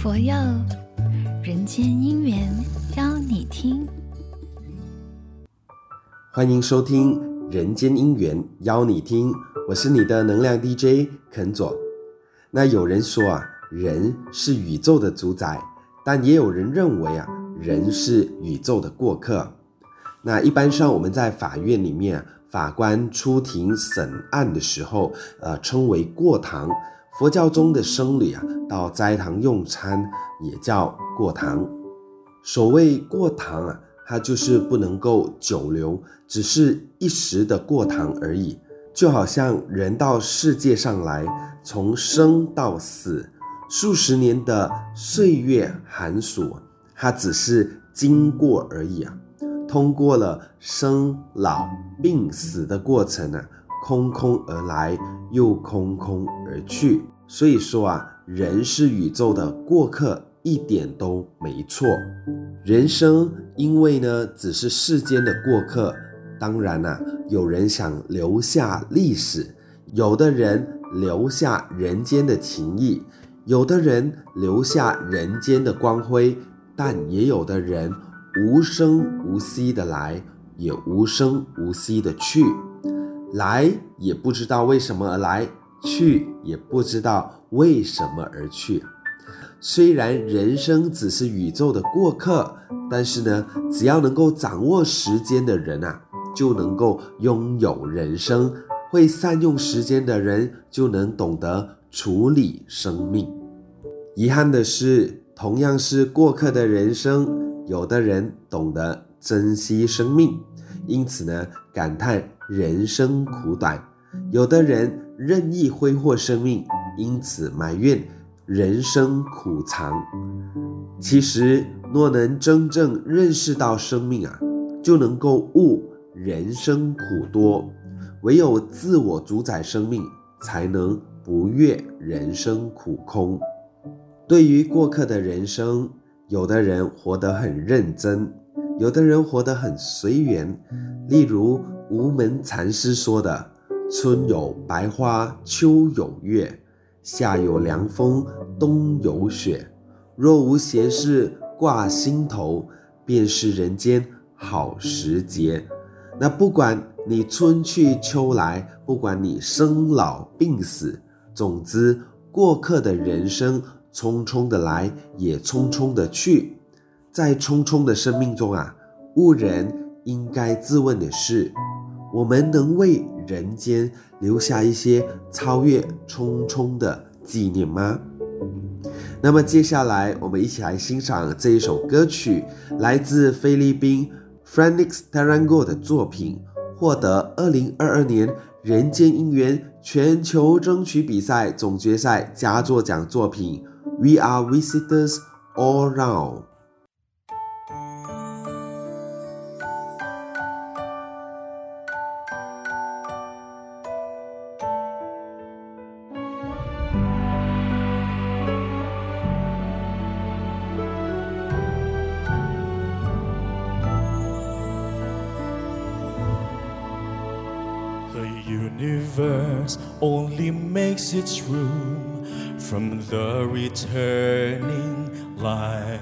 佛佑，人间因缘邀你听。欢迎收听《人间因缘邀你听》，我是你的能量 DJ 肯佐。那有人说啊，人是宇宙的主宰，但也有人认为啊，人是宇宙的过客。那一般上我们在法院里面，法官出庭审案的时候，呃，称为过堂。佛教中的僧侣啊，到斋堂用餐也叫过堂。所谓过堂啊，它就是不能够久留，只是一时的过堂而已。就好像人到世界上来，从生到死，数十年的岁月寒暑，它只是经过而已啊。通过了生老病死的过程啊。空空而来，又空空而去。所以说啊，人是宇宙的过客，一点都没错。人生因为呢，只是世间的过客。当然啊，有人想留下历史，有的人留下人间的情谊，有的人留下人间的光辉，但也有的人无声无息的来，也无声无息的去。来也不知道为什么而来，去也不知道为什么而去。虽然人生只是宇宙的过客，但是呢，只要能够掌握时间的人啊，就能够拥有人生；会善用时间的人，就能懂得处理生命。遗憾的是，同样是过客的人生，有的人懂得珍惜生命，因此呢，感叹。人生苦短，有的人任意挥霍生命，因此埋怨人生苦长。其实，若能真正认识到生命啊，就能够悟人生苦多。唯有自我主宰生命，才能不越人生苦空。对于过客的人生，有的人活得很认真，有的人活得很随缘。例如，无门禅师说的：“春有百花，秋有月，夏有凉风，冬有雪。若无闲事挂心头，便是人间好时节。”那不管你春去秋来，不管你生老病死，总之，过客的人生匆匆的来，也匆匆的去。在匆匆的生命中啊，悟人应该自问的是。我们能为人间留下一些超越匆匆的纪念吗？那么接下来，我们一起来欣赏这一首歌曲，来自菲律宾 Phoenix Tarango 的作品，获得二零二二年人间音缘全球争取比赛总决赛佳作奖作品。We are visitors all round。Universe only makes its room from the returning life.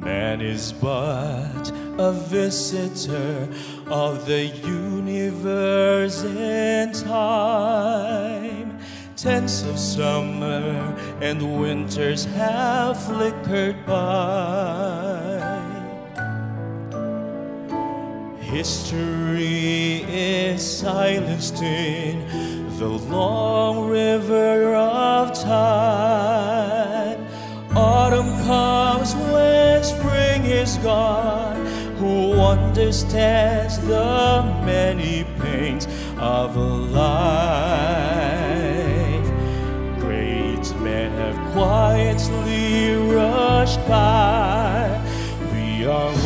Man is but a visitor of the universe in time. Tenths of summer and winters have flickered by. History is silenced in the long river of time. Autumn comes when spring is gone. Who understands the many pains of a life? Great men have quietly rushed by. We are all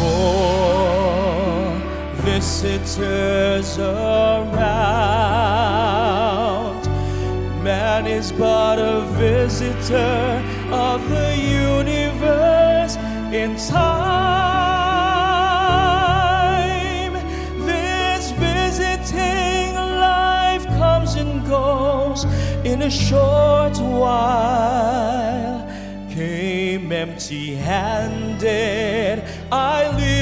visitors around. Man is but a visitor of the universe in time. This visiting life comes and goes in a short while. came empty handed. I leave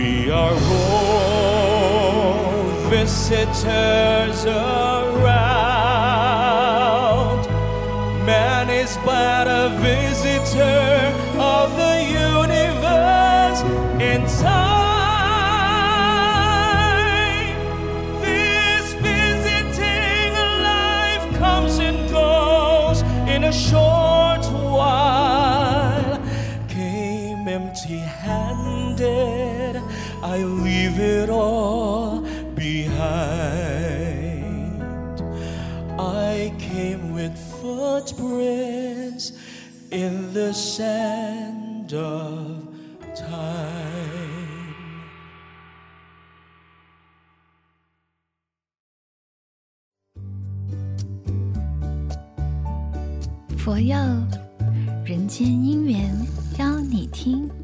We are all visitors around. Man is but a visitor of the universe in time. This visiting life comes and goes in a short while. Came empty handed, I leave it all behind. I came with footprints in the sand of time. 佛佑人间姻缘邀你听。